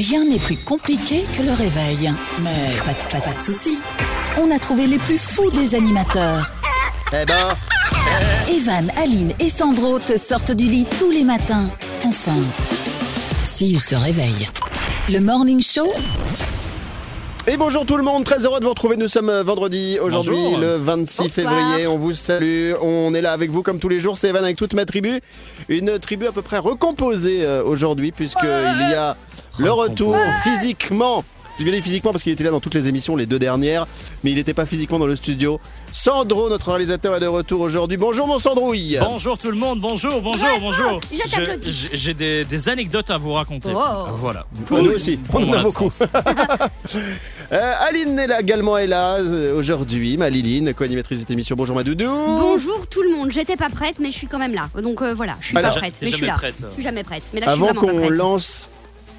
Rien n'est plus compliqué que le réveil. Mais pas, de- pas, pas de soucis. On a trouvé les plus fous des animateurs. Eh ben, Evan, Aline et Sandro te sortent du lit tous les matins. Enfin, s'ils se réveillent. Le Morning Show, et bonjour tout le monde, très heureux de vous retrouver. Nous sommes euh, vendredi, aujourd'hui le 26 février. On vous salue, on est là avec vous comme tous les jours. C'est Evan avec toute ma tribu. Une tribu à peu près recomposée euh, aujourd'hui, puisqu'il y a le retour physiquement. Je bien dit physiquement parce qu'il était là dans toutes les émissions, les deux dernières, mais il n'était pas physiquement dans le studio. Sandro, notre réalisateur, est de retour aujourd'hui. Bonjour mon Sandrouille Bonjour tout le monde, bonjour, bonjour, bonjour. je t'applaudis. j'ai- J'ai des, des anecdotes à vous raconter. Oh. Voilà. Nous aussi, on en a beaucoup. Euh, Aline est là également est là euh, aujourd'hui, ma Liline, co-animatrice de cette émission. Bonjour ma doudou. Bonjour tout le monde, j'étais pas prête mais je suis quand même là. Donc euh, voilà, je suis Alors, pas prête, mais je suis jamais là. prête. Je suis jamais prête, mais là je suis Avant vraiment pas qu'on prête. lance,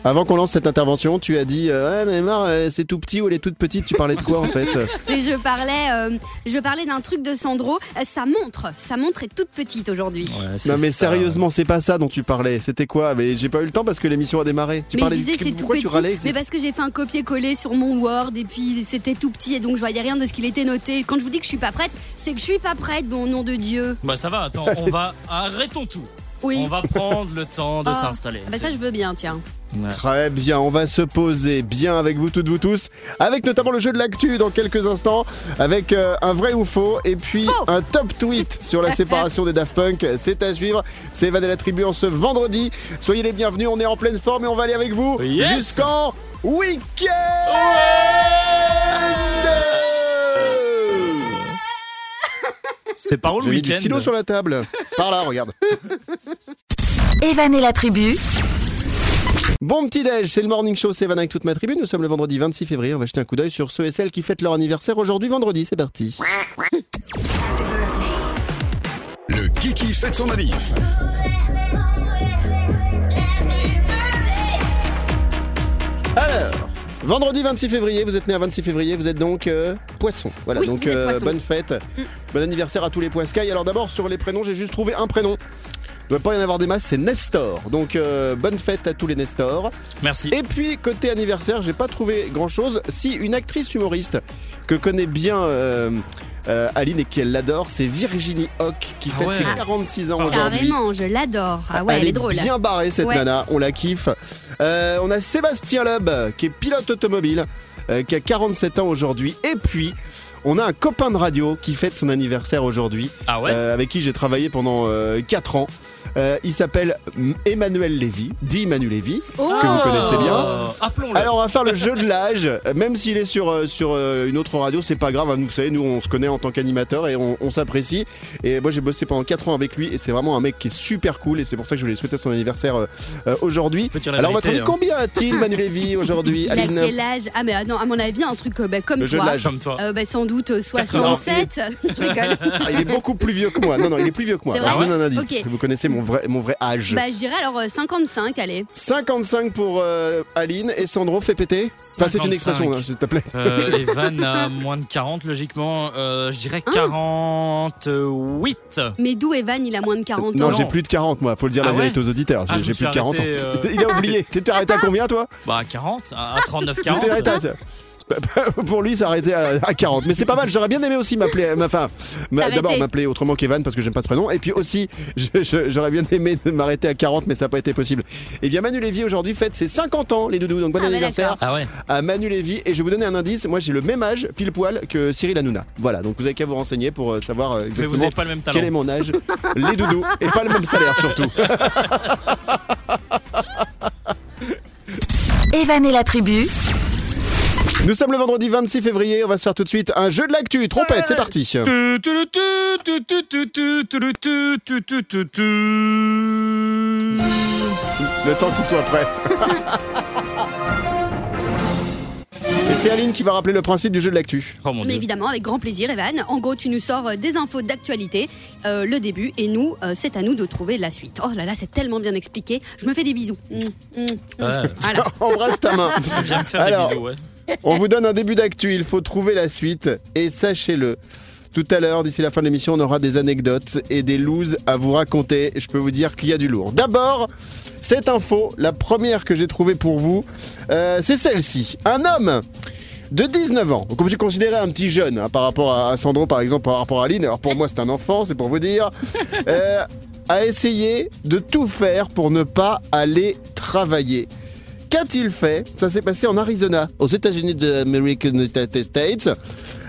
avant qu'on lance cette intervention, tu as dit, euh, ouais, Neymar, euh, c'est tout petit ou elle est toute petite? Tu parlais de quoi en fait? Mais je parlais, euh, je parlais d'un truc de Sandro. Euh, sa montre, sa montre est toute petite aujourd'hui. Ouais, c'est Non mais ça. sérieusement, c'est pas ça dont tu parlais. C'était quoi? Mais j'ai pas eu le temps parce que l'émission a démarré. Tu mais je parlais disais de- c'est tout pourquoi petit, tu râlais mais parce que j'ai fait un copier-coller sur mon Word et puis c'était tout petit et donc je voyais rien de ce qu'il était noté. Quand je vous dis que je suis pas prête, c'est que je suis pas prête, bon nom de Dieu. Bah ça va, attends, on va. Arrêtons tout. Oui. On va prendre le temps de Ah. s'installer. Ah bah ça je veux bien, tiens. Ouais. Très bien, on va se poser bien avec vous toutes vous tous, avec notamment le jeu de l'actu dans quelques instants, avec euh, un vrai ou faux, et puis Faux. un top tweet sur la séparation des Daft Punk. C'est à suivre, c'est Evan et la tribu en ce vendredi. Soyez les bienvenus, on est en pleine forme et on va aller avec vous Yes. jusqu'en week-end C'est par où le J'ai mis du week-end stylo sur la table. Par là, regarde. Evan et la tribu, Bon petit déj, c'est le morning show, c'est Evan avec toute ma tribu. Nous sommes le vendredi 26 février. On va jeter un coup d'œil sur ceux et celles qui fêtent leur anniversaire aujourd'hui, vendredi. C'est parti. Le Kiki fête son manif. Vendredi 26 février, vous êtes né à 26 février, vous êtes donc euh, poisson. Voilà, Oui, donc vous êtes euh, poisson. Mm. bonne fête. Bon anniversaire à tous les poiscailles. Alors d'abord, sur les prénoms, j'ai juste trouvé un prénom. Il ne doit pas y en avoir des masses, c'est Nestor. Donc euh, bonne fête à tous les Nestor. Merci. Et puis côté anniversaire, j'ai pas trouvé grand chose. Si une actrice humoriste que connaît bien euh, euh, Aline et qu'elle l'adore, c'est Virginie Hoc qui Ah fête ouais. ses 46 ans aujourd'hui. Carrément, je l'adore. Ah ouais, elle, est drôle. bien barrée cette Ouais. nana, on la kiffe. Euh, on a Sébastien Loeb qui est pilote automobile, euh, qui a 47 ans aujourd'hui. Et puis, on a un copain de radio qui fête son anniversaire aujourd'hui, Ah ouais euh, avec qui j'ai travaillé pendant 4 ans. Euh, il s'appelle Emmanuel Lévy, dit Emmanuel Lévy, Oh. que vous connaissez bien. Euh, Appelons-le. Alors on va faire le jeu de l'âge, Euh, même s'il est sur, euh, sur euh, une autre radio, c'est pas grave, hein, vous savez, nous on se connaît en tant qu'animateur et on, on s'apprécie. Et moi j'ai bossé pendant 4 ans avec lui et c'est vraiment un mec qui est super cool et c'est pour ça que je voulais souhaiter son anniversaire euh, euh, aujourd'hui. Alors on va trouver hein. combien a-t-il Manu Lévy aujourd'hui Il a quel âge? Ah mais ah non, à mon avis, un truc euh, bah, comme Le jeu de toi. l'âge. Comme toi. Euh, bah, sans doute euh, 67. Je rigole. Ah, Il est beaucoup plus vieux que moi. Non, non, il est plus vieux que moi. Alors, je vous donne un indice, vous connaissez mon vrai, mon vrai âge. Bah je dirais alors euh, 55, allez. 55 pour euh, Aline et Sandro fait péter. Ça c'est une 55. expression, hein, s'il te plaît. Euh, Evan a moins de 40, logiquement. Euh, je dirais Hein 48. Mais d'où Evan, il a moins de 40 Non, ans j'ai plus de 40 moi, faut le dire Ah la ouais vérité aux auditeurs. Ah, J'ai me plus de suis 40 ans. arrêté, euh, Il a oublié. T'étais arrêté à combien toi? Bah 40, à à 39, Tu 40. Pour lui, ça arrêté à, à 40. Mais c'est pas mal, j'aurais bien aimé aussi m'appeler. ma- Enfin, d'abord m'appeler autrement qu'Evan parce que j'aime pas ce prénom. Et puis aussi, j'aurais bien aimé m'arrêter à 40, mais ça n'a pas été possible. Et bien, Manu Lévy aujourd'hui fête ses 50 ans, les doudous. Donc bon Ah, bah, anniversaire Ah ouais à Manu Lévy. Et je vais vous donner un indice. Moi, j'ai le même âge, pile poil, que Cyril Hanouna. Voilà, donc vous avez qu'à vous renseigner pour euh, savoir euh, Mais exactement vous n'avez pas le même talent. quel est mon âge. les doudous. Et pas le même salaire surtout. Evan et la tribu, nous sommes le vendredi 26 février, on va se faire tout de suite un jeu de l'actu. Trompette, c'est parti. Le temps qu'il soit prêt. Et c'est Aline qui va rappeler le principe du jeu de l'actu. Oh Mais évidemment, avec grand plaisir, Evan. En gros, tu nous sors des infos d'actualité, le début, et nous, c'est à nous de trouver la suite. Oh là là, c'est tellement bien expliqué. Je me fais des bisous. Mm, Embrasse ta main. Faire Alors, des bisous, ouais. On vous donne un début d'actu, il faut trouver la suite. Et sachez-le, tout à l'heure, d'ici la fin de l'émission, on aura des anecdotes et des looses à vous raconter. Je peux vous dire qu'il y a du lourd. D'abord, cette info, la première que j'ai trouvée pour vous, euh, c'est celle-ci. Un homme de 19 ans, donc on peut considérer un petit jeune hein, par rapport à, à Sandro par exemple, par rapport à Aline, alors pour moi c'est un enfant, c'est pour vous dire, euh, a essayé de tout faire pour ne pas aller travailler. Qu'a-t-il fait Ça s'est passé en Arizona, aux États-Unis d'American United States.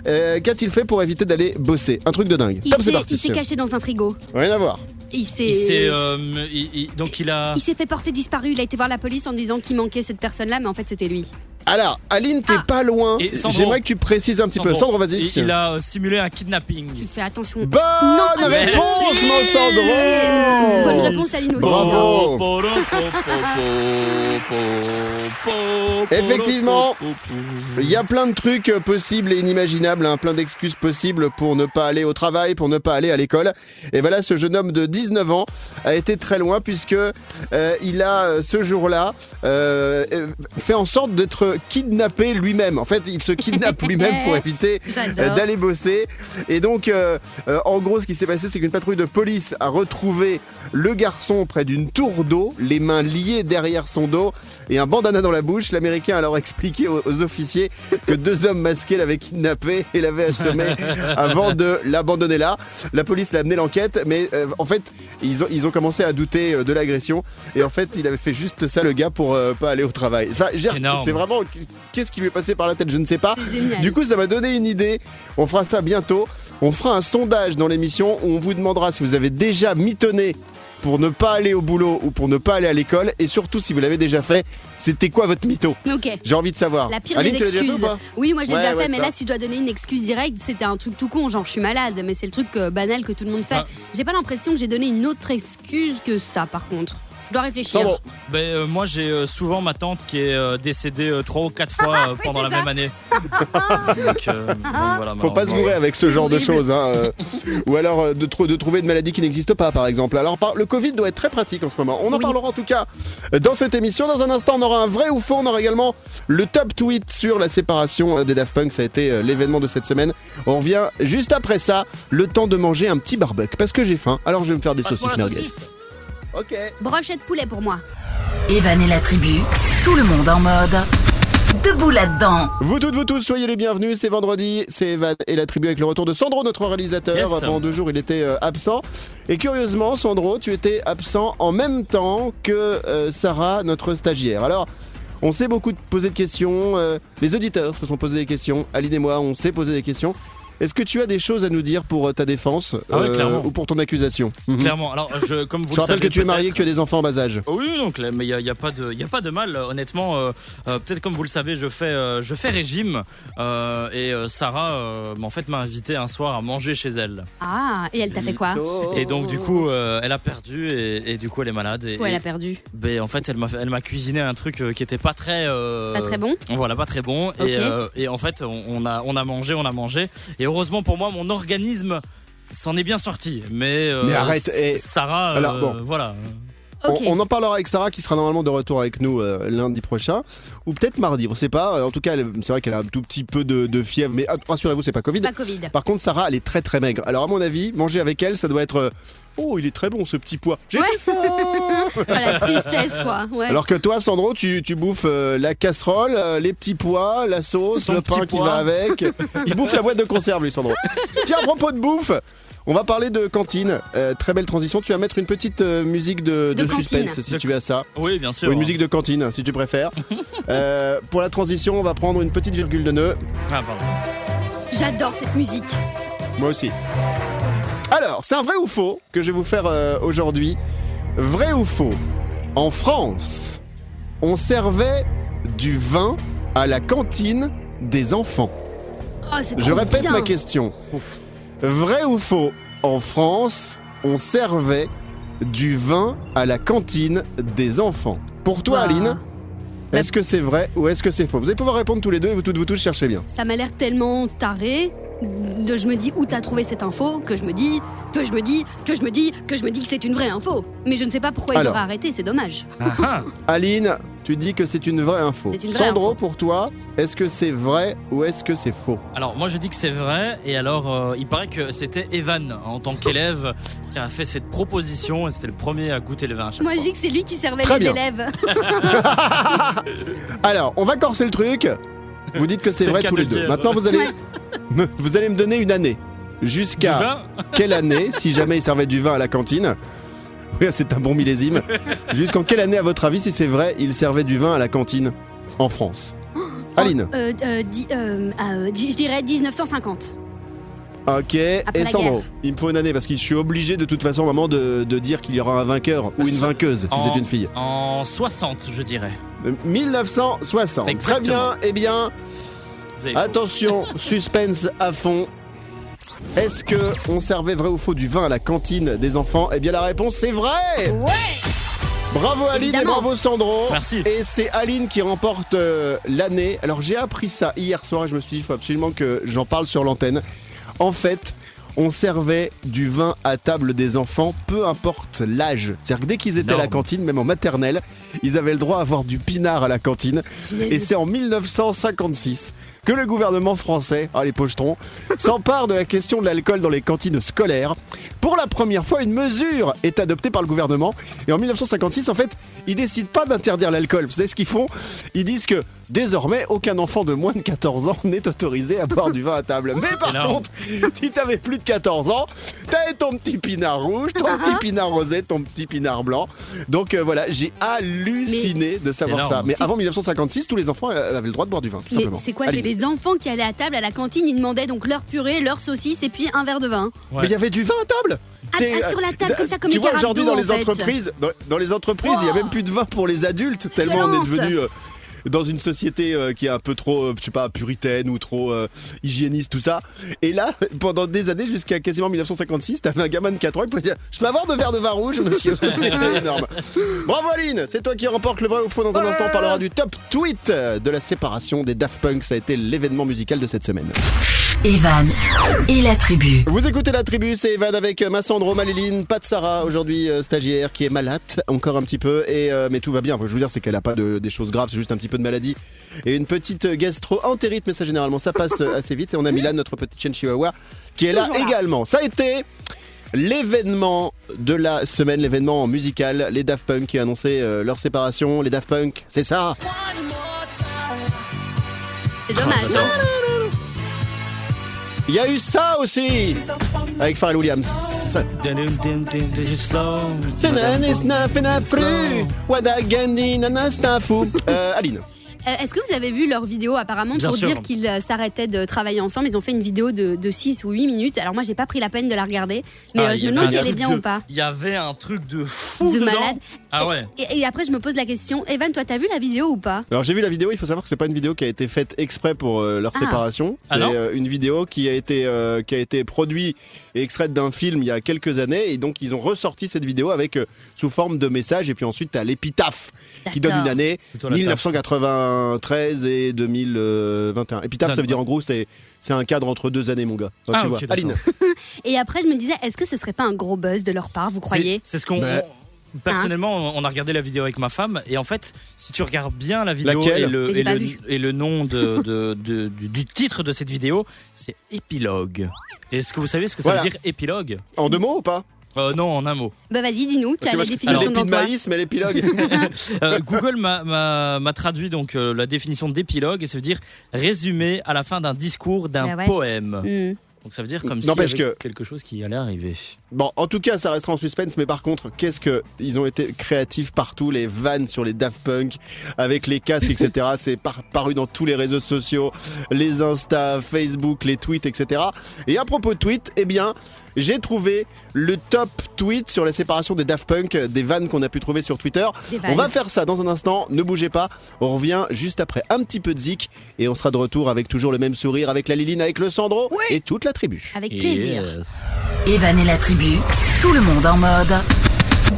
Euh, Qu'a-t-il fait pour éviter d'aller bosser Un truc de dingue. Il Top, c'est parti. il s'est caché dans un frigo. Rien à voir. Il s'est. Il s'est, euh, il- il- donc il a. Il s'est fait porter disparu. Il a été voir la police en disant qu'il manquait cette personne-là, mais en fait c'était lui. Alors, Aline, t'es Ah. pas loin. J'aimerais que tu précises un petit peu. Sandro, vas-y. Il, il a euh, simulé un kidnapping. Tu fais attention. Bonne Non, réponse, merci. mon Sandro Bonne réponse, Aline aussi. Bravo. Effectivement. Il y a plein de trucs euh, possibles et inimaginables, hein, plein d'excuses possibles pour ne pas aller au travail, pour ne pas aller à l'école. Et voilà, ce jeune homme de 19 ans a été très loin puisque euh, il a ce jour-là euh, fait en sorte d'être kidnappé lui-même. En fait, il se kidnappe lui-même pour éviter euh, d'aller bosser. Et donc, euh, euh, en gros, ce qui s'est passé, c'est qu'une patrouille de police a retrouvé le garçon près d'une tour d'eau, les mains liées derrière son dos et un bandana dans la bouche. L'Américain a alors expliqué aux, aux officiers que deux hommes masqués l'avaient kidnappé et l'avaient assommé avant de l'abandonner là. La police l'a amené l'enquête, mais euh, en fait, ils ont, ils ont commencé à douter de l'agression. Et en fait, il avait fait juste ça, le gars, pour euh, pas aller au travail. Enfin, c'est vraiment. Qu'est-ce qui lui est passé par la tête Je ne sais pas. C'est génial. Du coup, ça m'a donné une idée. On fera ça bientôt. On fera un sondage dans l'émission où on vous demandera si vous avez déjà mitonné pour ne pas aller au boulot ou pour ne pas aller à l'école. Et surtout, si vous l'avez déjà fait, c'était quoi votre mytho Ok. J'ai envie de savoir. La pire Aline, des tu l'as déjà fait ou excuses. Oui, moi j'ai Ouais, déjà ouais, fait, mais ça. là, si je dois donner une excuse directe, c'était un truc tout con, genre je suis malade, mais c'est le truc euh, banal que tout le monde fait. Ah. J'ai pas l'impression que j'ai donné une autre excuse que ça, par contre. Je dois réfléchir. Ben, euh, moi j'ai euh, souvent ma tante qui est euh, décédée euh, trois ou quatre fois euh, pendant la ça. même année. donc, euh, voilà, Faut pas se bourrer avec ce genre de choses. hein, euh, ou alors euh, de, trou- de trouver une maladie qui n'existe pas, par exemple. Alors, par- le Covid doit être très pratique en ce moment. On en Oui. parlera en tout cas dans cette émission. Dans un instant, on aura un vrai ou faux. On aura également le top tweet sur la séparation des Daft Punk. Ça a été euh, l'événement de cette semaine. On revient juste après ça. Le temps de manger un petit barbecue parce que j'ai faim. Alors, je vais me faire des Passe-moi saucisses merguez. Ok. Brochette poulet pour moi. Evan et la tribu, tout le monde en mode. Debout là-dedans. Vous toutes, vous tous, soyez les bienvenus. C'est vendredi, c'est Evan et la tribu avec le retour de Sandro, notre réalisateur. Yes. Pendant deux jours, il était euh, absent. Et curieusement, Sandro, tu étais absent en même temps que euh, Sarah, notre stagiaire. Alors, on s'est beaucoup posé de questions. euh, les auditeurs se sont posés des questions. Aline et moi, on s'est posé des questions. Est-ce que tu as des choses à nous dire pour euh, ta défense Ah ouais, clairement. ou pour ton accusation Mhm. Clairement. Alors, je, comme vous Je le rappelle savez, que tu es marié, que tu as des enfants en bas âge. Oui, donc mais il n'y a, y a pas de, y a pas de mal. euh, Honnêtement, euh, euh, peut-être comme vous le savez, je fais, euh, je fais régime euh, et euh, Sarah, euh, en fait, m'a invité un soir à manger chez elle. Ah, et elle t'a fait quoi? Et donc du coup, euh, elle a perdu et, et du coup, elle est malade. Et, Ouais, elle a perdu? ben, en fait, elle m'a, fait- elle m'a cuisiné un truc euh, qui était pas très, euh, Pas très bon? Voilà, pas très bon. Et, euh, et en fait, on, on a, on a mangé, on a mangé. Et heureusement pour moi, mon organisme s'en est bien sorti. Mais, euh, Mais arrête, et- Sarah, Alors, euh, bon. voilà. On, on en parlera avec Sarah qui sera normalement de retour avec nous euh, lundi prochain ou peut-être mardi, on sait pas. En tout cas, c'est vrai qu'elle a un tout petit peu de, de fièvre, mais ah, rassurez-vous, c'est pas Covid. Pas Covid. Par contre, Sarah, elle est très très maigre. Alors à mon avis, manger avec elle, ça doit être euh, oh, il est très bon ce petit pois. J'ai Ouais. faim Oh, la tristesse, quoi. Ouais. Alors que toi, Sandro, tu, tu bouffes euh, la casserole, euh, les petits pois, la sauce, Son le pain qui va avec. Il bouffe la boîte de conserve, lui, Sandro. Tiens, à propos de bouffe. On va parler de cantine. Euh, très belle transition. Tu vas mettre une petite euh, musique de, De de cantine. suspense si De- tu as ça. Oui, bien sûr. Ou une musique de cantine, si tu préfères. Euh, pour la transition, on va prendre une petite virgule de nœud. Ah, pardon. J'adore cette musique. Moi aussi. Alors, c'est un vrai ou faux que je vais vous faire euh, aujourd'hui? Vrai ou faux? En France, on servait du vin à la cantine des enfants. Oh, Je répète bien. ma question. Ouf. Vrai ou faux? En France, on servait du vin à la cantine des enfants. Pour toi, Aline, bah- est-ce que c'est vrai ou est-ce que c'est faux? Vous allez pouvoir répondre tous les deux et vous toutes vous tous cherchez bien. Ça m'a l'air tellement taré. De, je me dis où t'as trouvé cette info que je me dis que je me dis que je me dis que je me dis que c'est une vraie info mais je ne sais pas pourquoi ils auraient arrêté c'est dommage Ah, ah. Aline, tu dis que c'est une vraie info. C'est une vraie Sandro, info. pour toi, est-ce que c'est vrai ou est-ce que c'est faux? Alors moi je dis que c'est vrai et alors euh, il paraît que c'était Evan en tant qu'élève qui a fait cette proposition et c'était le premier à goûter le vin à chaque Moi, je dis que c'est lui qui servait Très les bien. élèves. Alors, on va corser le truc. Vous dites que c'est vrai tous les le deux. Maintenant, vous allez, Ouais. vous allez me donner une année. Jusqu'à quelle année, si jamais il servait du vin à la cantine Oui, c'est un bon millésime. Jusqu'en quelle année, à votre avis, si c'est vrai, il servait du vin à la cantine en France Aline. Euh, euh, di- euh, euh, di- je dirais 1950. Ok. Et Sandro, il me faut une année parce que je suis obligé de toute façon, maman, de, de dire qu'il y aura un vainqueur ou une vainqueuse si c'est une fille. En 60 je dirais. Euh, 1960. Très bien. Eh bien. Attention, suspense à fond. Est-ce que on servait vrai ou faux du vin à la cantine des enfants? Eh bien la réponse c'est vrai Bravo Aline Évidemment. et bravo Sandro Merci. Et c'est Aline qui remporte euh, l'année. Alors j'ai appris ça hier soir et je me suis dit il faut absolument que j'en parle sur l'antenne. En fait, on servait du vin à table des enfants, peu importe l'âge. C'est-à-dire que dès qu'ils étaient à la cantine, même en maternelle, ils avaient le droit à avoir du pinard à la cantine. Et c'est en 1956 que le gouvernement français, ah les pochetrons, s'empare de la question de l'alcool dans les cantines scolaires. Pour la première fois, une mesure est adoptée par le gouvernement. Et en 1956, en fait, ils décident pas d'interdire l'alcool. Vous savez ce qu'ils font? Ils disent que désormais, aucun enfant de moins de 14 ans n'est autorisé à boire du vin à table. Mais par énorme. contre, si t'avais plus de 14 ans, t'avais ton petit pinard rouge, ton petit pinard rosé, ton petit pinard blanc. Donc euh, voilà, j'ai halluciné de savoir ça. Mais avant 1956, tous les enfants euh, avaient le droit de boire du vin, tout Mais simplement. c'est quoi? C'est les enfants qui allaient à table à la cantine, ils demandaient donc leur purée, leur saucisse et puis un verre de vin. Ouais. Mais il y avait du vin à table Ah, C'est, ah, sur la table, euh, comme ça, comme Tu les vois, aujourd'hui dans les en fait. entreprises, dans, dans les entreprises, il y a même plus de vin pour les adultes, tellement on est devenu euh, dans une société euh, qui est un peu trop, euh, je sais pas, puritaine ou trop euh, hygiéniste, tout ça. Et là, pendant des années, jusqu'à quasiment 1956, t'avais un gamin de 4 ans, il pouvait dire Je peux avoir deux verres de vin rouge, monsieur C'était énorme. Bravo Aline, c'est toi qui remporte le vrai ou faux. Dans un instant, on parlera du top tweet de la séparation des Daft Punk. Ça a été l'événement musical de cette semaine. Evan et la tribu. Vous écoutez la tribu, c'est Evan avec euh, Massandro, Maléline, pas de Sarah aujourd'hui euh, stagiaire qui est malade encore un petit peu et euh, mais tout va bien. Je veux dire c'est qu'elle a pas de, des choses graves, c'est juste un petit peu de maladie et une petite gastro-entérite mais ça généralement ça passe assez vite et on a Milan notre petite chienne chihuahua qui est là Toujours là. également. Ça a été l'événement de la semaine, l'événement musical, les Daft Punk qui ont annoncé euh, leur séparation. Les Daft Punk, c'est ça. C'est dommage. hein. Il y a eu ça aussi avec Pharrell Williams. Euh, Aline. Euh, Est-ce que vous avez vu leur vidéo apparemment Bien pour sûr. dire qu'ils euh, s'arrêtaient de travailler ensemble? Ils ont fait une vidéo de, de 6 ou 8 minutes. Alors moi j'ai pas pris la peine de la regarder, mais Ah, euh, je me demande si elle est bien de- ou pas. Il y avait un truc de fou De dedans. malade. Ah ouais. Et, et après je me pose la question, Evan, toi t'as vu la vidéo ou pas? Alors j'ai vu la vidéo, il faut savoir que c'est pas une vidéo qui a été faite exprès pour euh, leur Ah. séparation. Ah C'est euh, une vidéo qui a été euh, qui a été produite et extraite d'un film il y a quelques années et donc ils ont ressorti cette vidéo avec euh, sous forme de message et puis ensuite t'as l'épitaphe qui donne une année C'est toi la taf. 1993 et 2021. Épitaphe ça veut dire en gros c'est c'est un cadre entre deux années mon gars. Donc, Ah, tu ok, vois. Aline. Et après je me disais, est-ce que ce serait pas un gros buzz de leur part, vous croyez? C'est c'est ce qu'on. Mais- on- Personnellement, on a regardé la vidéo avec ma femme et en fait, si tu regardes bien la vidéo et le, et, le, vu. et le nom de, de- de- du, du titre de cette vidéo, c'est épilogue. Et Est-ce que vous savez ce que ça Voilà. veut dire épilogue? En deux mots ou pas? Euh, Non, en un mot. Bah vas-y, dis-nous, tu as la définition de maïs mais l'épilogue. Euh, Google m'a- traduit donc euh, la définition d'épilogue et ça veut dire résumé à la fin d'un discours d'un Bah ouais. poème. Hmm. Donc ça veut dire comme si que- quelque chose qui allait arriver. Bon, en tout cas, ça restera en suspense, mais par contre, qu'est-ce que ils ont été créatifs partout, les vannes sur les Daft Punk, avec les casques, etc. C'est par- paru dans tous les réseaux sociaux, les Insta, Facebook, les tweets, etc. Et à propos de tweets, eh bien, j'ai trouvé le top tweet sur la séparation des Daft Punk, des vannes qu'on a pu trouver sur Twitter. On va faire ça dans un instant, ne bougez pas. On revient juste après un petit peu de zik et on sera de retour avec toujours le même sourire, avec la Liline, avec le Sandro et toute la tribu. Avec plaisir. Yes. Evan et la tribu, tout le monde en mode.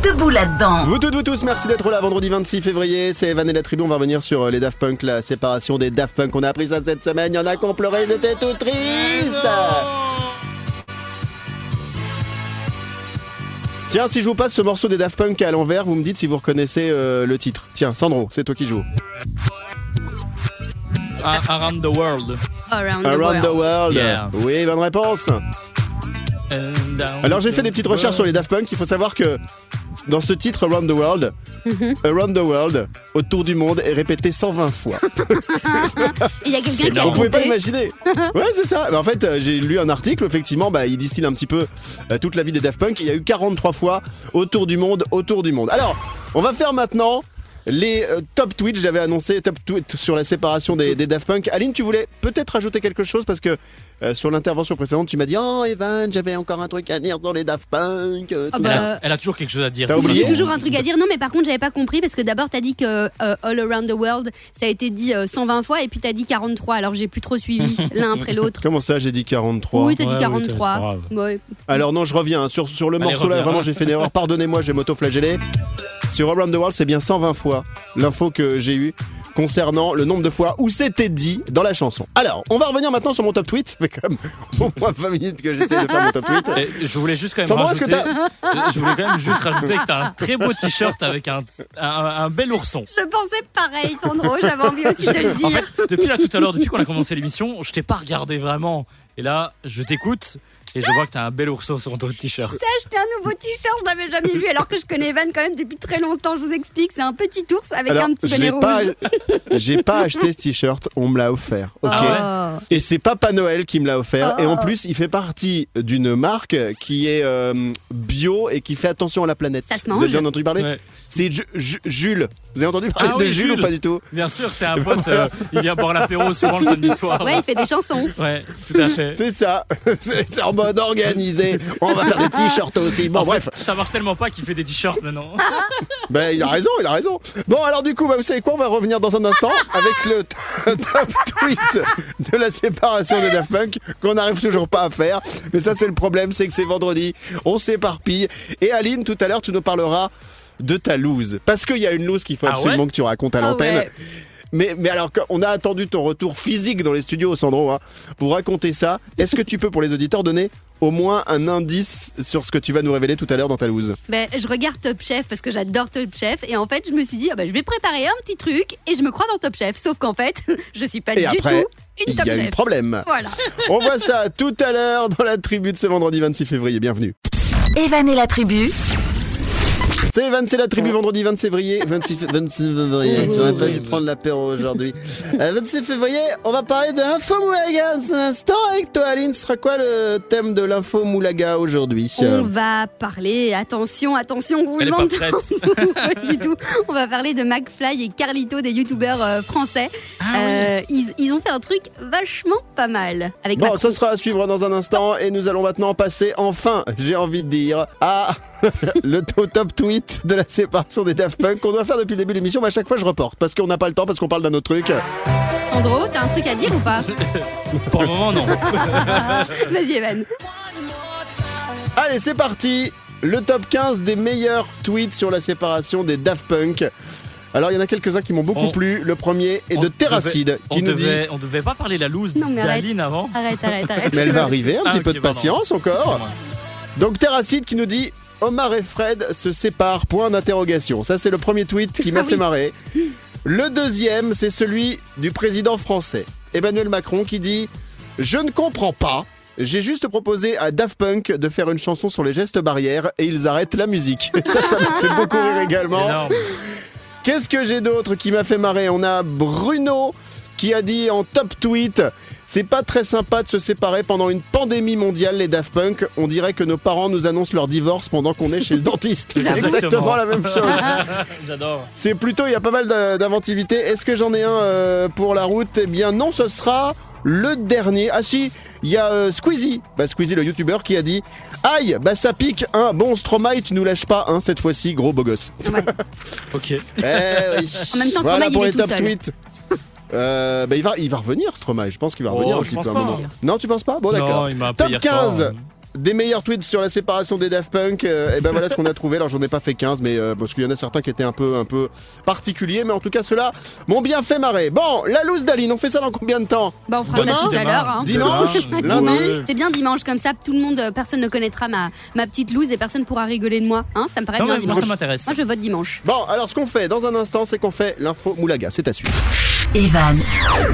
Debout là-dedans. Vous toutes, vous tous, merci d'être là vendredi 26 février. C'est Evan et la tribu. On va revenir sur euh, les Daft Punk, la séparation des Daft Punk. On a appris ça cette semaine. Il y en a qui ont pleuré, ils étaient tout tristes. Tiens, si je vous passe ce morceau des Daft Punk à l'envers, vous me dites si vous reconnaissez euh, le titre. Tiens, Sandro, c'est toi qui joues. Ah, Around the World. Around the Around the world. World. Yeah. Oui, bonne réponse. Alors j'ai fait des petites recherches sur les world. Daft Punk. Il faut savoir que dans ce titre Around the World, Mhm. Around the World, autour du monde, est répété 120 fois. Il y a quelqu'un qui a Vous pouvez pas imaginer. Ouais, c'est ça. Mais en fait, euh, j'ai lu un article. Effectivement, bah, il distille un petit peu euh, toute la vie des Daft Punk. Il y a eu 43 fois autour du monde, autour du monde. Alors, on va faire maintenant. Les euh, top tweets, j'avais annoncé top tweets sur la séparation des, des Daft Punk. Aline, tu voulais peut-être rajouter quelque chose parce que euh, sur l'intervention précédente, tu m'as dit Oh Evan, j'avais encore un truc à dire dans les Daft Punk. euh, Ah bah, Elle a, elle a toujours quelque chose à dire. J'ai toujours un truc à dire. Non, mais par contre, j'avais pas compris parce que d'abord, t'as dit que euh, All Around the World, ça a été dit euh, 120 fois et puis t'as dit 43. Alors, j'ai plus trop suivi l'un après l'autre. Comment ça, j'ai dit 43 Oui, t'as dit Ouais, oui, 43. c'est pas grave. Ouais. Alors non, je reviens hein, sur, sur le Allez, morceau là. Vraiment, j'ai fait une erreur. Pardonnez-moi, j'ai m'auto-flagellé. Sur Around the World, c'est bien 120 fois l'info que j'ai eue concernant le nombre de fois où c'était dit dans la chanson. Alors, on va revenir maintenant sur mon top tweet. Ça fait quand même au moins 20 minutes que j'essaie de faire mon top tweet. Et je voulais juste quand même Sandro, est-ce que rajouter. je voulais quand même juste rajouter que t'as un très beau t-shirt avec un, un, un bel ourson. Je pensais pareil, Sandro. J'avais envie aussi de le dire. En fait, depuis là tout à l'heure, depuis qu'on a commencé l'émission, je t'ai pas regardé vraiment. Et là, je t'écoute et je vois que t'as un bel ourson sur ton t-shirt. J'ai acheté un nouveau t-shirt, je l'avais jamais vu alors que je connais Evan quand même depuis très longtemps. Je vous explique, c'est un petit ours avec Alors, un petit j'ai bonnet rouge. pas, j'ai pas acheté ce t-shirt, on me l'a offert. Ok. Ah Oh. Et c'est Papa Noël qui me l'a offert. Oh. Et en plus, il fait partie d'une marque qui est euh, bio et qui fait attention à la planète. Ça se Vous mange avez déjà entendu parler Ouais. C'est Ju- Ju- Jules. Vous avez entendu parler Ah de oui, Jules, Jules. ou pas du tout Bien sûr, c'est un pote. euh, il vient boire l'apéro souvent le samedi soir. Ouais, il fait des chansons. Ouais, tout à fait. C'est ça. C'est en mode organisé. On va faire des t-shirts aussi. Bon, En bref. fait, ça marche tellement pas qu'il fait des t-shirts maintenant. Ben, il a raison, il a raison. Bon, alors du coup, bah, vous savez quoi? On va revenir dans un instant avec le top tweet de la séparation des Daft Punk qu'on n'arrive toujours pas à faire. Mais ça, c'est le problème, c'est que c'est vendredi. On s'éparpille. Et Aline, tout à l'heure, tu nous parleras de ta loose. Parce qu'il y a une loose qu'il faut Ah absolument ouais que tu racontes à Ah l'antenne. ouais. Mais, mais alors, on a attendu ton retour physique dans les studios, Sandro, hein, pour raconter ça. Est-ce que tu peux, pour les auditeurs, donner au moins un indice sur ce que tu vas nous révéler tout à l'heure dans ta loose? Ben, je regarde Top Chef parce que j'adore Top Chef et en fait je me suis dit ben, je vais préparer un petit truc et je me crois dans Top Chef sauf qu'en fait je suis pas Et du après, tout une il Top y a Chef. problème. Voilà. On voit ça tout à l'heure dans la tribu de ce vendredi 26 février. Bienvenue. Evan et la tribu, Evan, c'est la tribu vendredi 26 février. 26, f- 26 février. J'aurais pas dû prendre l'apéro aujourd'hui. Euh, 26 février, on va parler de l'info moulaga dans un instant avec toi, Aline. Ce sera quoi le thème de l'info moulaga aujourd'hui On va parler, attention, attention, on vous Elle est demande pas prête. pas du tout. On va parler de McFly et Carlito, des youtubeurs euh, français. Ah Euh, ils, ils ont fait un truc vachement pas mal avec Bon, Macron. ça sera à suivre dans un instant et nous allons maintenant passer enfin, j'ai envie de dire, à le au top tweet de la séparation des Daft Punk qu'on doit faire depuis le début de l'émission, mais à chaque fois je reporte parce qu'on n'a pas le temps, parce qu'on parle d'un autre truc. Sandro, t'as un truc à dire ou pas Pour le moment, non. Vas-y Evan. Allez, c'est parti Le top 15 des meilleurs tweets sur la séparation des Daft Punk. Alors, il y en a quelques-uns qui m'ont beaucoup On- plu. Le premier est de Terracide On qui nous dit... devait, on devait pas parler la loose d'Aline avant. Arrête, arrête, arrête. Mais elle va arriver, un Ah, petit peu de pardon. patience encore. Donc Terracide qui nous dit Omar et Fred se séparent, point d'interrogation. Ça c'est le premier tweet qui m'a Ah fait oui. marrer. Le deuxième c'est celui du président français, Emmanuel Macron, qui dit Je ne comprends pas. J'ai juste proposé à Daft Punk de faire une chanson sur les gestes barrières et ils arrêtent la musique. Ça, ça m'a fait beaucoup rire également. Énorme. Qu'est-ce que j'ai d'autre qui m'a fait marrer? On a Bruno qui a dit en top tweet c'est pas très sympa de se séparer pendant une pandémie mondiale, les Daft Punk. On dirait que nos parents nous annoncent leur divorce pendant qu'on est chez le dentiste. C'est Exactement. exactement la même chose. J'adore. C'est plutôt, il y a pas mal d'inventivité. Est-ce que j'en ai un euh, pour la route? Eh bien non, ce sera le dernier. Ah si, il y a euh, Squeezie. Bah Squeezie, le youtubeur, qui a dit Aïe, bah ça pique, hein. Bon, Stromae, tu nous lâches pas, hein, cette fois-ci, gros beau gosse. Ok. Eh oui. En même temps, voilà Stromae, pour il est les tout top seul. Euh, bah, il, va, il va revenir Stromae, je pense qu'il va Oh, revenir un je petit pense peu à un pas. moment. Non, tu penses pas? Bon d'accord. Non, il m'a appelé Top hier soir. 15 des meilleurs tweets sur la séparation des Daft Punk. et ben voilà ce qu'on a trouvé. Alors j'en ai pas fait 15, mais euh, parce qu'il y en a certains qui étaient un peu, un peu particuliers, mais en tout cas ceux-là m'ont bien fait marrer. Bon, la loose d'Aline, on fait ça dans combien de temps? Bah, on fera Demain ça tout à l'heure. hein. Dimanche? C'est bien dimanche comme ça, tout le monde, euh, personne ne connaîtra ma, ma petite loose et personne pourra rigoler de moi. Hein, ça me paraît Non, bien moi, dimanche. ça m'intéresse. Moi je vote dimanche. Bon, alors ce qu'on fait dans un instant, c'est qu'on fait l'info Moulaga. C'est à suivre. Evan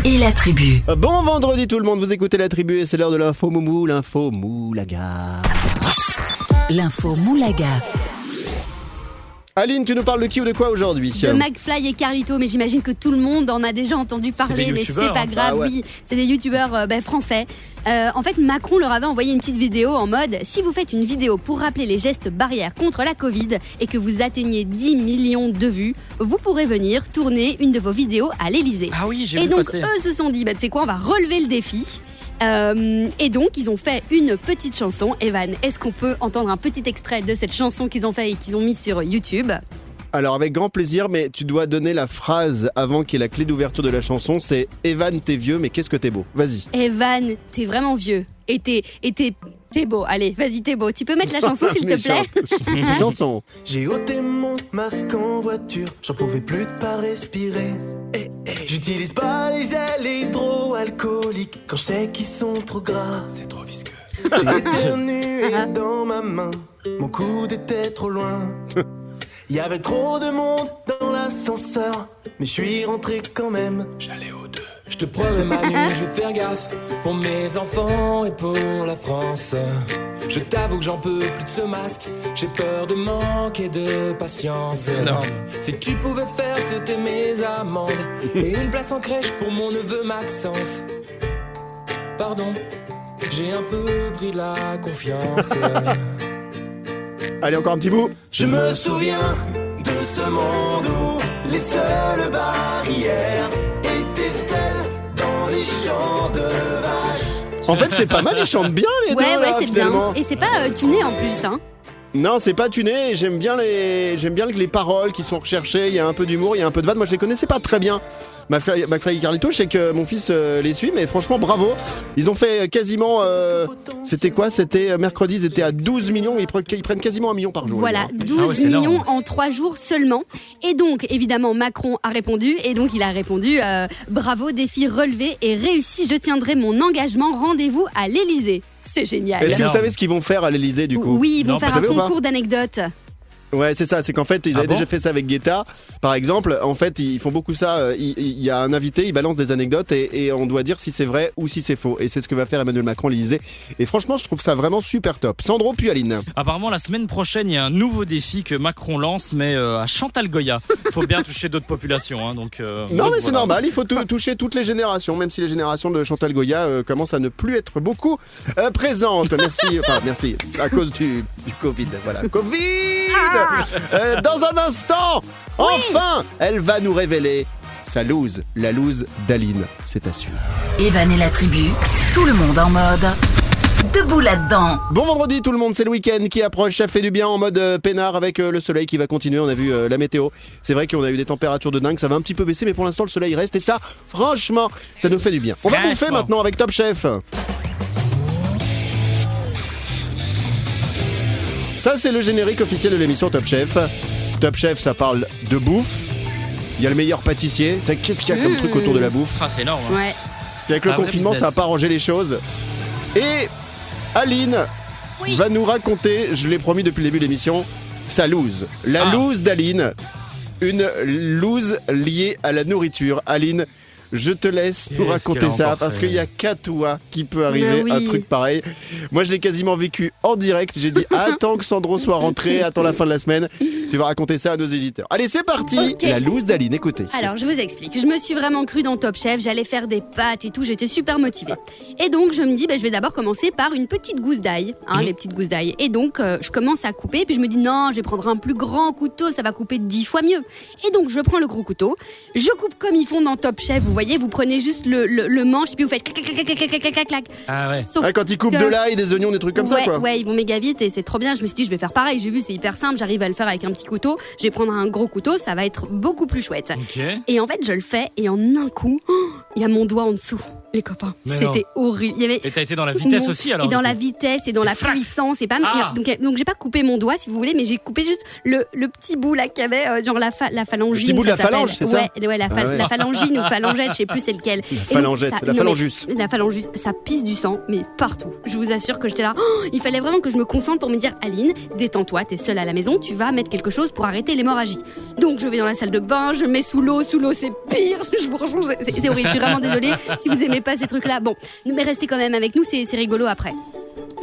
et la tribu. Euh, Bon vendredi tout le monde, vous écoutez la tribu et c'est l'heure de l'info Moumou, l'info Moulaga. L'info Moulaga. Aline, tu nous parles de qui ou de quoi aujourd'hui De McFly et Carlito, mais j'imagine que tout le monde en a déjà entendu parler, mais c'est pas hein. grave, Ah ouais. oui, c'est des youtubeurs euh, ben, français. Euh, en fait, Macron leur avait envoyé une petite vidéo en mode si vous faites une vidéo pour rappeler les gestes barrières contre la Covid et que vous atteignez 10 millions de vues, vous pourrez venir tourner une de vos vidéos à l'Elysée. Ah oui, j'ai Et vu donc, passer. eux se sont dit, bah, tu sais quoi, on va relever le défi. Euh, et donc, ils ont fait une petite chanson. Evan, est-ce qu'on peut entendre un petit extrait de cette chanson qu'ils ont fait et qu'ils ont mis sur YouTube? Alors avec grand plaisir, mais tu dois donner la phrase avant qu'il y ait la clé d'ouverture de la chanson, c'est Evan t'es vieux mais qu'est-ce que t'es beau? Vas-y. Evan, t'es vraiment vieux. Et t'es, et t'es, t'es beau. Allez, vas-y, t'es beau. Tu peux mettre la chanson, s'il te plaît? Chanson. J'ai ôté mon masque en voiture, j'en pouvais plus de pas respirer. J'utilise pas les gels hydroalcooliques quand je sais qu'ils sont trop gras. C'est trop visqueux. J'ai éternué dans ma main, mon coude était trop loin. Il y avait trop de monde dans l'ascenseur, mais je suis rentré quand même. J'allais aux deux. Je te promets Manu, je vais faire gaffe pour mes enfants et pour la France. Je t'avoue que j'en peux plus de ce masque, j'ai peur de manquer de patience. Non. Si tu pouvais faire sauter mes amendes et une place en crèche pour mon neveu Maxence. Pardon, j'ai un peu pris la confiance. Allez encore un petit bout. Je me souviens de ce monde où les seules barrières les champs de vaches. En fait c'est pas mal, ils chantent bien les Ouais, deux ouais, là, c'est bien. Et c'est pas euh, tuné en plus, hein. Non, c'est pas tuné. J'aime bien les, j'aime bien les paroles qui sont recherchées. Il y a un peu d'humour, il y a un peu de vanne. Moi, je les connaissais pas très bien. McFly, McFly et Carlito, je sais que mon fils euh, les suit, mais franchement, bravo. Ils ont fait quasiment. euh, c'était quoi? C'était euh, mercredi, ils étaient à 12 millions. Ils, pre- ils prennent quasiment un million par jour. Voilà, les gars. 12 Ah ouais, millions énorme. en 3 jours seulement. Et donc, évidemment, Macron a répondu. Et donc, il a répondu euh, Bravo, défi relevé et réussi. Je tiendrai mon engagement. Rendez-vous à l'Elysée. C'est génial. Est-ce que vous savez ce qu'ils vont faire à l'Elysée du coup Oui, ils vont Non, faire un concours d'anecdotes. Ouais, c'est ça. C'est qu'en fait, ils Ah avaient bon déjà fait ça avec Guetta, par exemple. En fait, ils font beaucoup ça. euh, Il il y, a un invité, il balance des anecdotes et, et on doit dire si c'est vrai ou si c'est faux. Et c'est ce que va faire Emmanuel Macron l'Elysée. Et franchement, je trouve ça vraiment super top. Sandro puis Aline. Apparemment, la semaine prochaine, il y a un nouveau défi que Macron lance, mais euh, à Chantal Goya. Faut bien toucher d'autres populations, hein, donc. euh, Non, donc mais c'est voilà. normal. Il faut tou- toucher toutes les générations, même si les générations de Chantal Goya euh, commencent à ne plus être beaucoup euh, présentes. Merci. Enfin, merci. À cause du, du Covid. Voilà. Covid. Euh, dans un instant, enfin, elle va nous révéler sa loose, la loose d'Aline. C'est à suivre. Evan et la tribu. Tout le monde en mode. Debout là-dedans. Bon vendredi tout le monde, c'est le week-end qui approche, ça fait du bien en mode euh, peinard avec euh, le soleil qui va continuer, on a vu euh, la météo. C'est vrai qu'on a eu des températures de dingue, ça va un petit peu baisser mais pour l'instant le soleil reste et ça, franchement, ça nous fait du bien. On va bouffer maintenant avec Top Chef. Ça c'est le générique officiel de l'émission Top Chef. Top Chef ça parle de bouffe. Il y a le meilleur pâtissier. Ça, Qu'est-ce qu'il y a comme Mmh. truc autour de la bouffe Ah, c'est énorme. hein. Ouais. et avec C'est le un vrai confinement, business. ça n'a pas arrangé les choses. Et Aline va nous raconter, je l'ai promis depuis le début de l'émission, sa loose. La Ah. loose d'Aline. Une loose liée à la nourriture. Aline, je te laisse nous raconter ça parce qu'il n'y a qu'à toi qui peut arriver oui. un truc pareil. Moi, je l'ai quasiment vécu en direct. J'ai dit attends que Sandro soit rentré, attends la fin de la semaine. Tu vas raconter ça à nos éditeurs. Allez, c'est parti. La loose d'Aline, écoutez. Alors, je vous explique. Je me suis vraiment cru dans Top Chef. J'allais faire des pâtes et tout. J'étais super motivée. Et donc, je me dis, bah, je vais d'abord commencer par une petite gousse d'ail. Hein, Mhm. Les petites gousses d'ail. Et donc, euh, je commence à couper. Puis je me dis, non, je vais prendre un plus grand couteau. Ça va couper dix fois mieux. Et donc, je prends le gros couteau. Je coupe comme ils font dans Top Chef. Vous voyez, vous prenez juste le, le- le manche. Et puis vous faites clac, clac, clac, clac, clac, clac, clac, clac. Ah ouais. Sauf Ah, quand ils coupent que- de l'ail, des oignons, des trucs comme ouais, ça, quoi. Ouais, ils vont méga vite et c'est trop bien. Je me suis dit, je vais faire pareil. J'ai vu, c'est hyper simple. J'arrive à le faire avec un petit couteau. Je vais prendre un gros couteau. Ça va être beaucoup plus chouette. Ok. Et en fait, je le fais et en un coup, oh, il y a mon doigt en dessous. Les copains. C'était horrible. Il y avait Et t'as été dans la vitesse Mon- aussi alors et dans la vitesse et dans la frac. puissance et pas Ah. donc donc j'ai pas coupé mon doigt si vous voulez mais j'ai coupé juste le, le petit bout là qu'il y avait euh, genre la fa- la phalangine Le petit bout de la phalange, c'est ça ouais, ouais la, fa- Ah ouais. la phalangine ou phalangette je sais plus c'est lequel donc, phalangette, ça- la non, mais phalangus. la phalangus ça pisse du sang mais partout je vous assure que j'étais là Oh, il fallait vraiment que je me concentre pour me dire Aline détends-toi t'es seule à la maison tu vas mettre quelque chose pour arrêter l'hémorragie donc je vais dans la salle de bain je mets sous l'eau sous l'eau c'est pire je vous c'est c'est horrible je suis vraiment désolée si vous aimez pas ces trucs là bon mais restez quand même avec nous c'est c'est rigolo après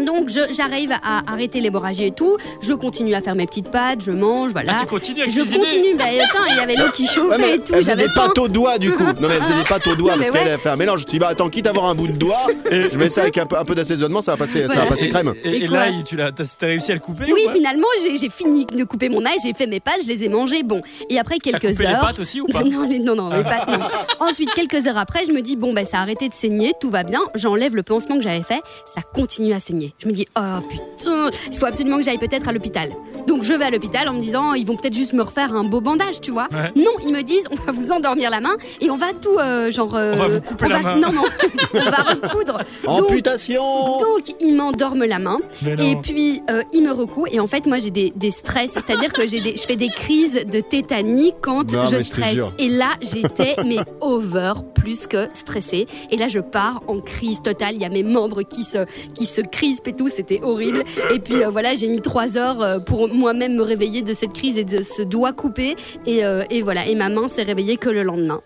donc je- j'arrive à arrêter l'hémorragie et tout. Je continue à faire mes petites pâtes, je mange, voilà. Ah, tu continues à je cuisiner continue. Bah attends, il y avait l'eau qui chauffait Ouais, et tout. J'avais des pâtes au doigt du coup. Non mais elle faisait des pâtes au doigt parce mais qu'elle ouais. a fait un mélange. Tu dis bah attends quitte à avoir un bout de doigt, je mets ça avec un peu, d'assaisonnement, ça va passer, ça va passer Et- crème. Et, Et et là, tu l'as, t'as, t'as réussi à le couper Oui, ou finalement, j'ai fini de couper mon ail, j'ai fait mes pâtes, je les ai mangées. Bon, et après quelques coupé heures. les pâtes aussi ou pas non, les- non, non, les pâtes, non. Ensuite, quelques heures après, je me dis, bon, ben, ça a arrêté de saigner, tout va bien. J'enlève le pansement que j'avais fait, ça continue à saigner. Je me dis, oh putain, il faut absolument que j'aille peut-être à l'hôpital. Donc, je vais à l'hôpital en me disant, ils vont peut-être juste me refaire un beau bandage, tu vois. Ouais. Non, ils me disent, on va vous endormir la main et on va tout, euh, genre. euh, On va vous couper on la va- main. Non, non, on va recoudre. Donc, Amputation. donc, ils m'endorment la main. Et puis, euh, il me recoue. Et en fait, moi, j'ai des, des stress. C'est-à-dire que j'ai des, je fais des crises de tétanie quand Non, je stresse. Et là, j'étais, mais over, plus que stressée. Et là, je pars en crise totale. Il y a mes membres qui se, qui se crispent et tout. C'était horrible. Et puis, euh, voilà, j'ai mis trois heures pour moi-même me réveiller de cette crise et de ce doigt coupé. Et, euh, et voilà. Et ma main s'est réveillée que le lendemain.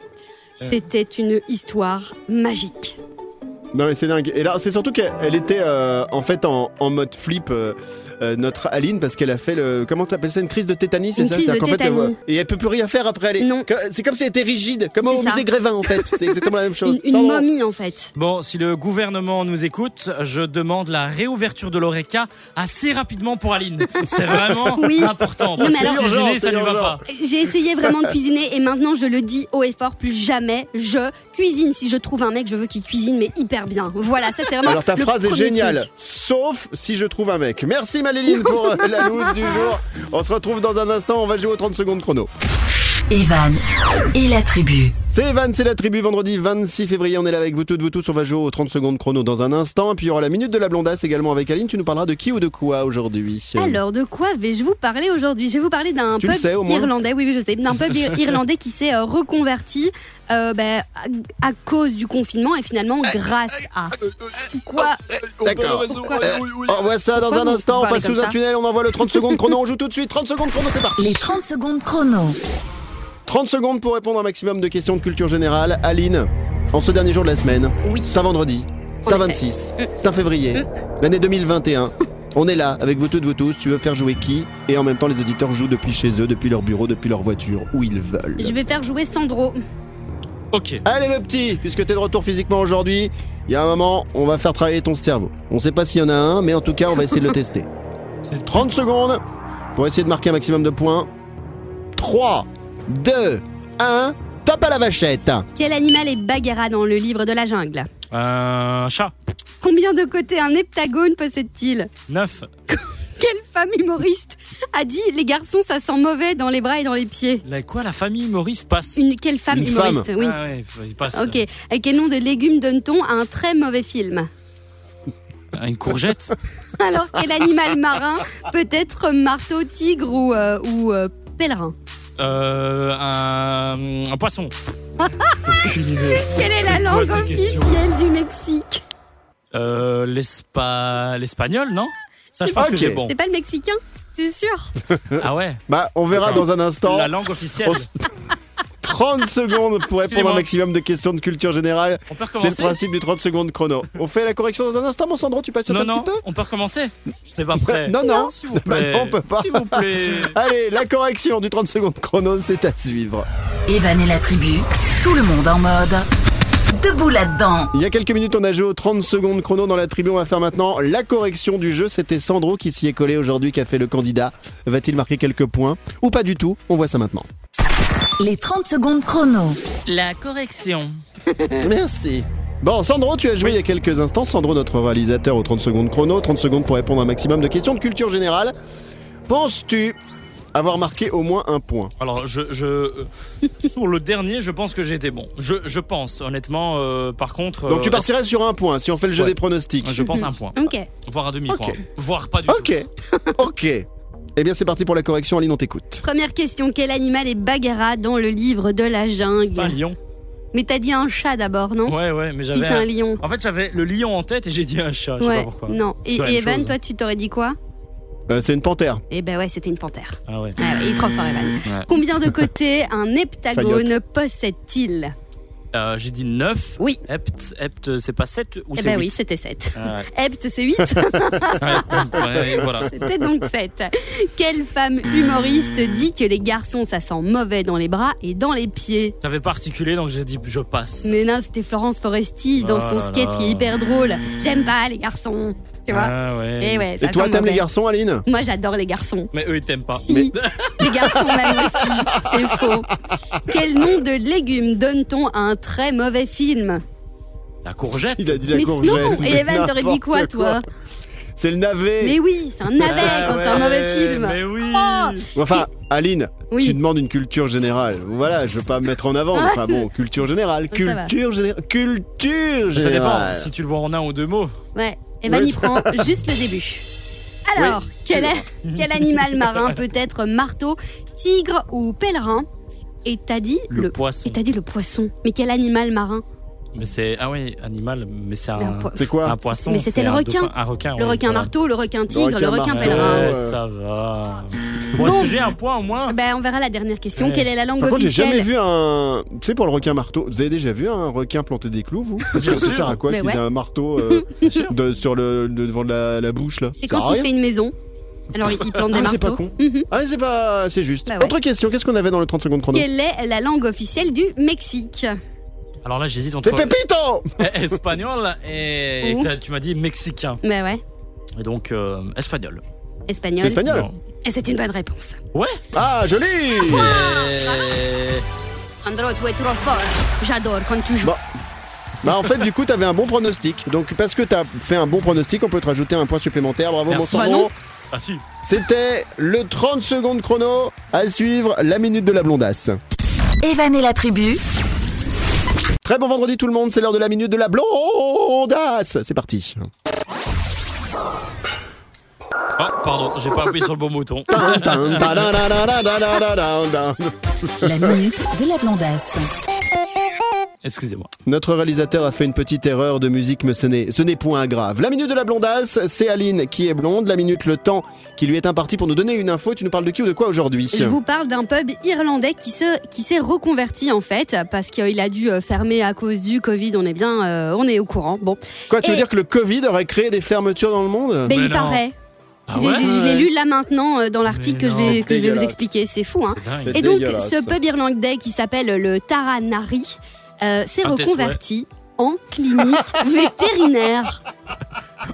C'était une histoire magique. Non mais c'est dingue. Et là c'est surtout qu'elle elle était euh, en fait en, en mode flip. euh, euh, notre Aline parce qu'elle a fait le comment t'appelles ça une crise de tétanie c'est Une ça crise de qu'en fait, elle tétanie. voit- et elle peut plus rien faire après elle est Non. c'est comme si elle était rigide comme au C'est ça. musée Grévin en fait c'est exactement la même chose Une, momie, en fait. Bon, si le gouvernement nous écoute, je demande la réouverture de l'ORECA assez rapidement pour Aline. C'est vraiment Oui. important. Non, Parce mais que alors- cuisiner, C'est ça lui va urgent. pas. J'ai essayé vraiment de cuisiner et maintenant je le dis haut et fort, plus jamais je cuisine. Si je trouve un mec, je veux qu'il cuisine mais hyper bien. Voilà, ça c'est vraiment. Alors ta le phrase est géniale, truc. sauf si je trouve un mec. Merci Maléline pour euh, la loose du jour. On se retrouve dans un instant, on va jouer aux 30 secondes chrono. Evan et la tribu. C'est Evan, c'est la tribu, vendredi 26 février, on est là avec vous toutes, vous tous, on va jouer aux 30 secondes chrono dans un instant. Et puis il y aura la minute de la blondasse également avec Aline, tu nous parleras de qui ou de quoi aujourd'hui? Alors de quoi vais-je vous parler aujourd'hui? Je vais vous parler d'un pub sais, irlandais, oui, oui je sais, d'un pub irlandais qui s'est euh, reconverti euh, ben, à, à cause du confinement et finalement grâce à quoi? D'accord. Pourquoi On voit ça dans Pourquoi un instant, on passe sous un tunnel, on envoie le 30 secondes chrono, on joue tout de suite, 30 secondes chrono, c'est parti. Les 30 secondes chrono. 30 secondes pour répondre à un maximum de questions de culture générale. Aline, en ce dernier jour de la semaine, Oui. c'est un vendredi, c'est un effet. 26, c'est un février, l'année 2021. On est là avec vous toutes, vous tous. Tu veux faire jouer qui? Et en même temps, les auditeurs jouent depuis chez eux, depuis leur bureau, depuis leur voiture, où ils veulent. Je vais faire jouer Sandro. Ok. Allez le petit, puisque t'es de retour physiquement aujourd'hui, il y a un moment, on va faire travailler ton cerveau. On sait pas s'il y en a un, mais en tout cas, on va essayer de le tester. C'est 30 secondes pour essayer de marquer un maximum de points. 3, 2, 1, top à la vachette Quel animal est Bagheera dans le livre de la jungle Un chat. Combien de côtés un heptagone possède-t-il 9. Quelle femme humoriste a dit les garçons ça sent mauvais dans les bras et dans les pieds La, quoi, la famille Maurice passe Une quelle femme Une humoriste femme. Oui. Ah ouais, vas-y, passe. Ok. Et quel nom de légumes donne-t-on à un très mauvais film Euh, Une courgette Alors quel animal marin peut être marteau, tigre ou, euh, ou euh, pèlerin euh, un, un poisson. Aucune idée. Quelle est la langue officielle du Mexique Euh, l'espa... L'espagnol, non? Ça, je pense Ok. que c'est bon. C'est pas le mexicain C'est sûr Ah ouais Bah, on verra dans un instant. La langue officielle. On- 30 secondes pour répondre un Excusez-moi. maximum de questions de culture générale. On peut C'est le recommencer principe du 30 secondes chrono. On fait la correction dans un instant, mon Sandro, tu patientes Non, un non, petit peu on peut recommencer J'étais pas prêt. Non, non, S'il vous plaît. non, on peut pas. S'il vous plaît. Allez, la correction du 30 secondes chrono, c'est à suivre. Evan et la tribu. Tout le monde en mode. Debout là-dedans. Il y a quelques minutes, on a joué aux 30 secondes chrono dans la tribu. On va faire maintenant la correction du jeu. C'était Sandro qui s'y est collé aujourd'hui, qui a fait le candidat. Va-t-il marquer quelques points ou pas du tout? On voit ça maintenant. Les 30 secondes chrono. La correction. Merci. Bon, Sandro, tu as joué il y a quelques instants. Sandro, notre réalisateur aux 30 secondes chrono. 30 secondes pour répondre à un maximum de questions de culture générale. Penses-tu avoir marqué au moins un point? Alors, je, je euh, sur le dernier, je pense que été bon. Je, je pense, honnêtement. euh, par contre, Donc tu euh, partirais sur un point si on fait le jeu Ouais. des pronostics. je pense un point, Ok. voire un demi-point, Ok. voire pas du tout. Ok, ok. Eh bien c'est parti pour la correction, Aline, on t'écoute. Première question. Quel animal est Bagheera dans le livre de la Pas un jungle lion. Mais t'as dit un chat d'abord, non Ouais, ouais, mais Puis j'avais. c'est un un- lion. En fait, j'avais le lion en tête et j'ai dit un chat. Je sais Ouais, pas pourquoi. non. Et, C'est la et même Evan, chose. toi, tu t'aurais dit quoi Euh, c'est une panthère. Eh ben ouais, c'était une panthère. Ah ouais. Ouais, ouais, il est trop fort, Evan. Ouais. Combien de côtés un heptagone possède-t-il Euh, j'ai dit 9. Oui. Hept, hept c'est pas 7 ou Eh c'est ben oui, c'était 7. Ah ouais. Hept, c'est 8. Ouais, ouais, voilà. C'était donc 7. Quelle femme humoriste dit que les garçons, ça sent mauvais dans les bras et dans les pieds? J'avais pas articulé donc j'ai dit je passe. Mais non, c'était Florence Foresti dans Oh son là sketch là. qui est hyper drôle. J'aime pas les garçons. Tu vois Ah ouais. Et ouais, ça Et toi, sent t'aimes les garçons, Aline? Moi, j'adore les garçons. Mais eux ils t'aiment pas. Si, Mais- les garçons même aussi, c'est faux. Quel nom de légume donne-t-on à un très mauvais film? La courgette. Il a dit la Mais courgette. non, mais et Evan, t'aurais dit quoi, n'importe toi C'est le navet. Mais oui, c'est un navet Ah quand c'est un ouais, mauvais film. Mais oui. Oh, Enfin, Aline, Oui. tu demandes une culture générale. Voilà, je veux pas me mettre en avant. mais Enfin bon, culture générale. Ça va. Culture générale. Culture Ça générale. dépend si tu le vois en un ou deux mots. Ouais, Evan y prend juste le début. Alors, quel, est, quel animal marin peut être marteau, tigre ou pèlerin? Et t'as dit Le poisson. Et t'as dit le poisson. Mais quel animal marin? Mais c'est ah oui animal mais c'est un un, po- C'est quoi un poisson. Mais c'était c'est le requin. dauphin- Un requin. Le requin voilà. marteau, le requin tigre, le requin pèlerin. Ça va. Bon, est-ce que j'ai un point au moins Ben, on verra la dernière question. Ouais. Quelle est la langue Par contre, j'ai officielle jamais vu un. Tu sais, pour le requin marteau, vous avez déjà vu un requin planter des clous, vous? Parce que Bien ça sert à quoi qu'il ouais. ait un marteau euh, de- sur le, de- devant la, la bouche, là? C'est quand il se rien fait une maison. Alors, il plante des Ah, c'est marteaux. pas con. Mhm. Ah, c'est pas. C'est juste. Bah ouais. Autre question, qu'est-ce qu'on avait dans le 30 secondes chrono? Quelle est la langue officielle du Mexique? Alors là j'hésite entre Pépito espagnol et, Mmh. tu m'as dit mexicain. Ben ouais, Et donc euh, espagnol. espagnol. C'est espagnol Non. Et c'est une bonne réponse. Ouais. Ah, joli Et- Andro, tu es trop fort. J'adore quand tu joues. Bon. Bah en fait du coup t'avais un bon pronostic donc parce que t'as fait un bon pronostic on peut te rajouter un point supplémentaire bravo mon Merci. Bah Sandro non. Ah si. C'était le 30 secondes chrono à suivre la minute de la blondasse Evan et la tribu, Très bon vendredi tout le monde, c'est l'heure de la minute de la blondasse. C'est parti. Ah, pardon, j'ai pas appuyé sur le bon bouton. La minute de la blondasse. 'Excusez-moi. Notre réalisateur a fait une petite erreur de musique mais ce n'est ce n'est point grave. La minute de la blondasse, c'est Aline qui est blonde, la minute le temps qui lui est imparti pour nous donner une info, tu nous parles de qui ou de quoi aujourd'hui Je vous parle d'un pub irlandais qui se qui s'est reconverti en fait parce qu'il a dû euh, fermer à cause du Covid. On est bien, euh, on est au courant. Bon, Quoi, tu veux dire que le Covid aurait créé des fermetures dans le monde mais Mais il non. paraît. Ah J'ai- ouais j'ai- je l'ai lu là maintenant euh, dans l'article que je vais que je vais vous expliquer. C'est fou, hein. Et donc, ce pub irlandais qui s'appelle le Taranari euh, s'est tes reconverti en clinique vétérinaire.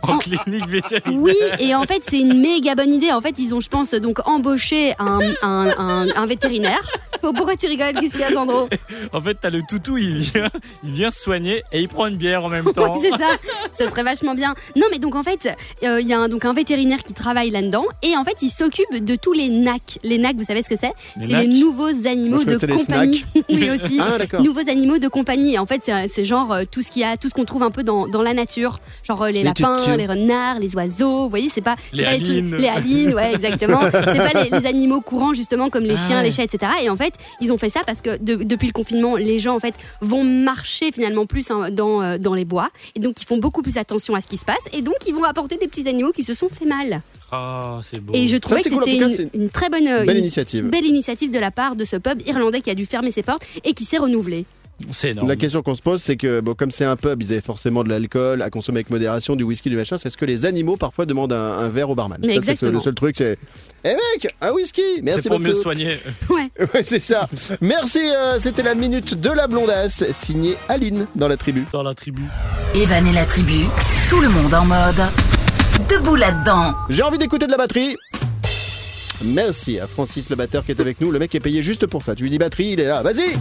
En clinique vétérinaire. Oui, et en fait, c'est une méga bonne idée. En fait, ils ont, je pense, donc embauché un, un, un- un vétérinaire. Pourquoi tu rigoles? Qu'est-ce qu'il y a, Sandro? En fait, t'as le toutou, il vient, il vient se soigner et il prend une bière en même temps. Ouais, c'est ça. Ce serait vachement bien. Non, mais donc en fait, euh, il y a un, donc un vétérinaire qui travaille là-dedans et en fait, il s'occupe de tous les NAC. Les NAC, vous savez ce que c'est? Les C'est les NAC? nouveaux animaux Moi, de compagnie. oui aussi. Ah. Nouveaux animaux de compagnie. Et en fait, c'est genre euh, tout ce qu'il y a, tout ce qu'on trouve un peu dans, dans la nature, genre les, Les lapins, les renards, les oiseaux. Vous voyez, c'est pas Les pas trucs- halines. les halines, ouais, exactement. c'est pas les, les animaux courants justement comme les Ah chiens, les chats, etc. Et en fait, ils ont fait ça parce que de- depuis le confinement, les gens en fait vont marcher finalement plus hein, dans euh, dans les bois et donc ils font beaucoup plus attention à ce qui se passe et donc ils vont apporter des petits animaux qui se sont fait mal. Ah, c'est beau. Et je trouvais que c'était une, très bonne Belle une initiative. belle initiative de la part de ce pub irlandais qui a dû fermer ses portes et qui s'est renouvelé. C'est énorme. La question qu'on se pose, c'est que bon, comme c'est un pub, ils avaient forcément de l'alcool à consommer avec modération, du whisky, du machin. C'est ce que les animaux parfois demandent un, un verre au barman Mais Ça, c'est exactement. le seul truc. C'est, eh mec, un whisky. Merci C'est pour mieux beaucoup. soigner. Ouais. Ouais, c'est ça. Merci. euh, c'était la minute de la blondasse, signée Aline dans la tribu. Dans la tribu. Evan et la tribu, tout le monde en mode debout là-dedans. J'ai envie d'écouter de la batterie. Merci à Francis le batteur qui est avec nous. Le mec est payé juste pour ça. Tu lui dis batterie, il est là. Vas-y.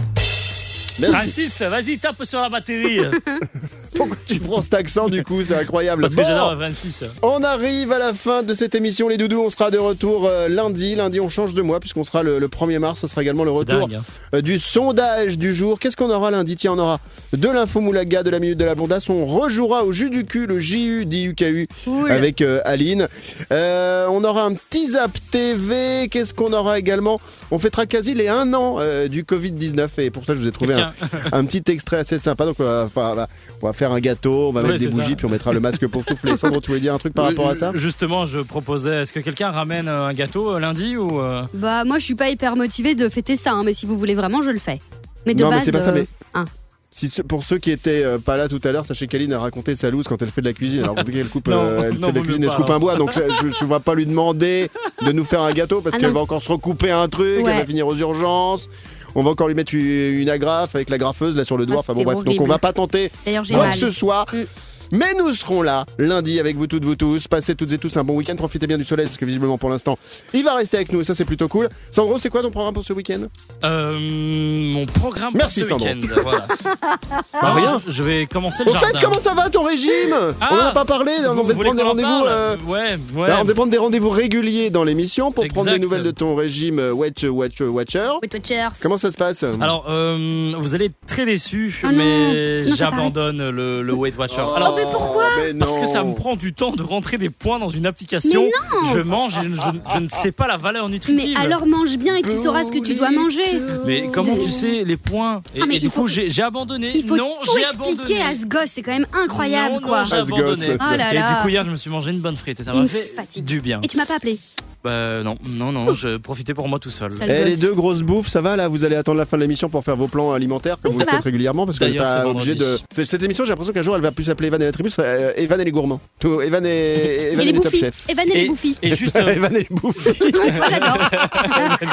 Merci. Francis, vas-y, tape sur la batterie. Pourquoi tu prends cet accent du coup C'est incroyable. Parce que Bon. j'adore Francis. On arrive à la fin de cette émission, les doudous. On sera de retour euh, lundi. Lundi, on change de mois puisqu'on sera le, le 1er mars. Ce sera également le retour dingue. hein. euh, du sondage du jour. Qu'est-ce qu'on aura lundi? Tiens, on aura de l'info moulaga, de la minute de la blondasse. On rejouera au jus du cul, le JU, DUKU Cool. avec euh, Aline. Euh, on aura un petit zap TV. Qu'est-ce qu'on aura également? On fêtera quasi les 1 an euh, du Covid-19 et pour ça, je vous ai trouvé un, petit extrait assez sympa. Donc, on va, enfin, on va- on va faire un gâteau, on va mettre des bougies, ça. puis on mettra le masque pour souffler. Sandro, tu voulais dire un truc par rapport à ça? Justement, je proposais, est-ce que quelqu'un ramène euh, un gâteau euh, lundi ou euh, Bah moi je suis pas hyper motivée de fêter ça, hein, mais si vous voulez vraiment je le fais. Mais de Non, mais base, c'est pas ça, euh, mais-. Si ce- pour ceux qui étaient euh, pas là tout à l'heure, sachez qu'Aline a raconté sa loose quand elle fait de la cuisine. Alors qu'elle coupe, Non, euh, elle non, fait de la cuisine et se coupe un alors. bois. Donc je ne vais pas lui demander de nous faire un gâteau parce Ah qu'elle va encore se recouper un truc, Ouais. elle va finir aux urgences. On va encore lui mettre une agrafe avec la graffeuse là sur le doigt. Ah, enfin bon bref, donc on va pas tenter quoi mal. que ce soit. Mm. Mais nous serons là lundi avec vous toutes, vous tous. Passez toutes et tous un bon week-end. Profitez bien du soleil parce que visiblement pour l'instant il va rester avec nous. et Ça c'est plutôt cool. Sandro, c'est quoi ton programme pour ce week-end? Euh, mon programme Merci, pour ce Sandro. week-end Voilà. Bah, rien. Je, vais commencer le Au fait, comment ça va ton régime? Ah, On en a pas parlé. on Vous devait voulez prendre des rendez-vous. euh, Ouais, ouais. Bah, on devait prendre des rendez-vous réguliers dans l'émission pour prendre des Exact. nouvelles de ton régime euh, Watch, Watch, Watcher. Wait, Watchers. Comment ça se passe? Alors, euh, vous allez être très déçus, Oh mais j'abandonne le, le Weight Watcher. Oh, Alors, mais pourquoi mais parce que ça non. me prend du temps de rentrer des points dans une application. Mais Je mange et je, je- je ne sais pas la valeur Mais nutritive. alors mange bien et tu sauras ce que tu dois manger. Mais comment tu sais les points Et, Ah, mais et du il faut- coup, j'ai j'ai abandonné. Il faut non, tout j'ai abandonné. à ce gosse, c'est quand même incroyable non, non, quoi. j'ai À ce gosse. abandonné. Oh là Et là. du coup, hier, je me suis mangé une bonne frite et ça m'a fait fatigue. du bien. Et tu m'as pas appelé. Bah, non, non, non, je profitais pour moi tout seul. Sale Eh, les deux grosses bouffes, ça va là Vous allez attendre la fin de l'émission pour faire vos plans alimentaires comme Oui, vous ça le faites va. régulièrement parce que vous D'ailleurs, pas c'est obligé de. vendredi. C'est- Cette émission, j'ai l'impression qu'un jour elle va plus s'appeler Evan et la tribu, euh, Evan et les gourmands. Tout, Evan et, Evan les et les top chefs. Evan et les Et, bouffis. et juste, euh, Evan et les bouffis. Moi j'adore.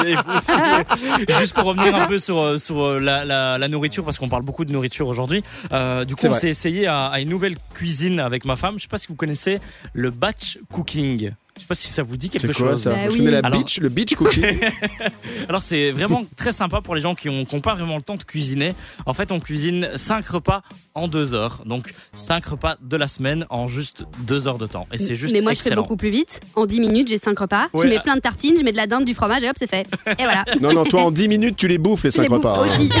Les bouffées. Juste pour revenir un peu sur, euh, sur euh, la, la, la nourriture, parce qu'on parle beaucoup de nourriture aujourd'hui. Euh, du coup, C'est on vrai. s'est essayé à, à une nouvelle cuisine avec ma femme. Je sais pas si vous connaissez le batch cooking. Je sais pas si ça vous dit quelque C'est quoi chose. ça Bah Je oui. connais la Alors- beach, le beach cooking. Alors c'est vraiment très sympa pour les gens qui ont, qui ont pas vraiment le temps de cuisiner. En fait, on cuisine 5 repas en 2 heures. Donc 5 repas de la semaine en juste 2 heures de temps. Et c'est juste Mais moi je fais beaucoup plus vite. En 10 minutes, j'ai 5 repas. Ouais. Je mets plein de tartines, je mets de la dinde, du fromage et hop, c'est fait. Et voilà. non, non, toi en 10 minutes, tu les bouffes les Je les 5 bouffe repas. hein. aussi.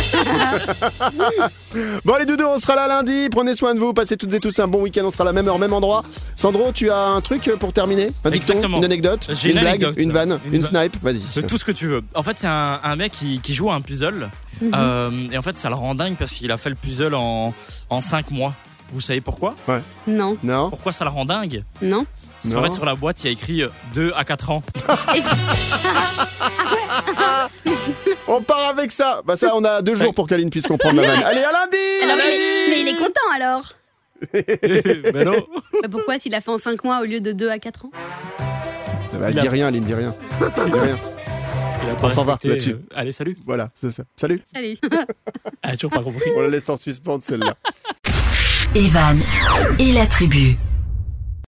Bon les doudous, on sera là lundi. Prenez soin de vous, passez toutes et tous un bon week-end. On sera à la même heure, même endroit. Sandro, tu as un truc pour terminer? Un dicton, Exactement. une anecdote, J'ai une une blague, anecdote. une vanne, Une snipe. Vas-y. De tout ce que tu veux. En fait, c'est un, un mec qui, qui joue à un puzzle. Mhm. Euh, et en fait, ça le rend dingue parce qu'il a fait le puzzle en, en 5 mois. Vous savez pourquoi? Non, Non Pourquoi ça le rend dingue? Non. Parce qu'en Non. fait, sur la boîte, il y a écrit 2 à 4 ans. On part avec ça. Bah ça, on a deux jours pour qu'Aline puisse comprendre la vanne. Allez, à lundi Alors, mais il est content alors. Mais non Bah, pourquoi s'il a fait en 5 mois au lieu de 2 à 4 ans? Bah, Il a- dis rien, Aline, dis rien. dis rien. Il a pas On s'en va là-dessus. euh, Allez, salut Voilà, c'est ça. Salut. Salut. Elle a toujours pas compris. On la laisse en suspens celle-là. Evan et la tribu.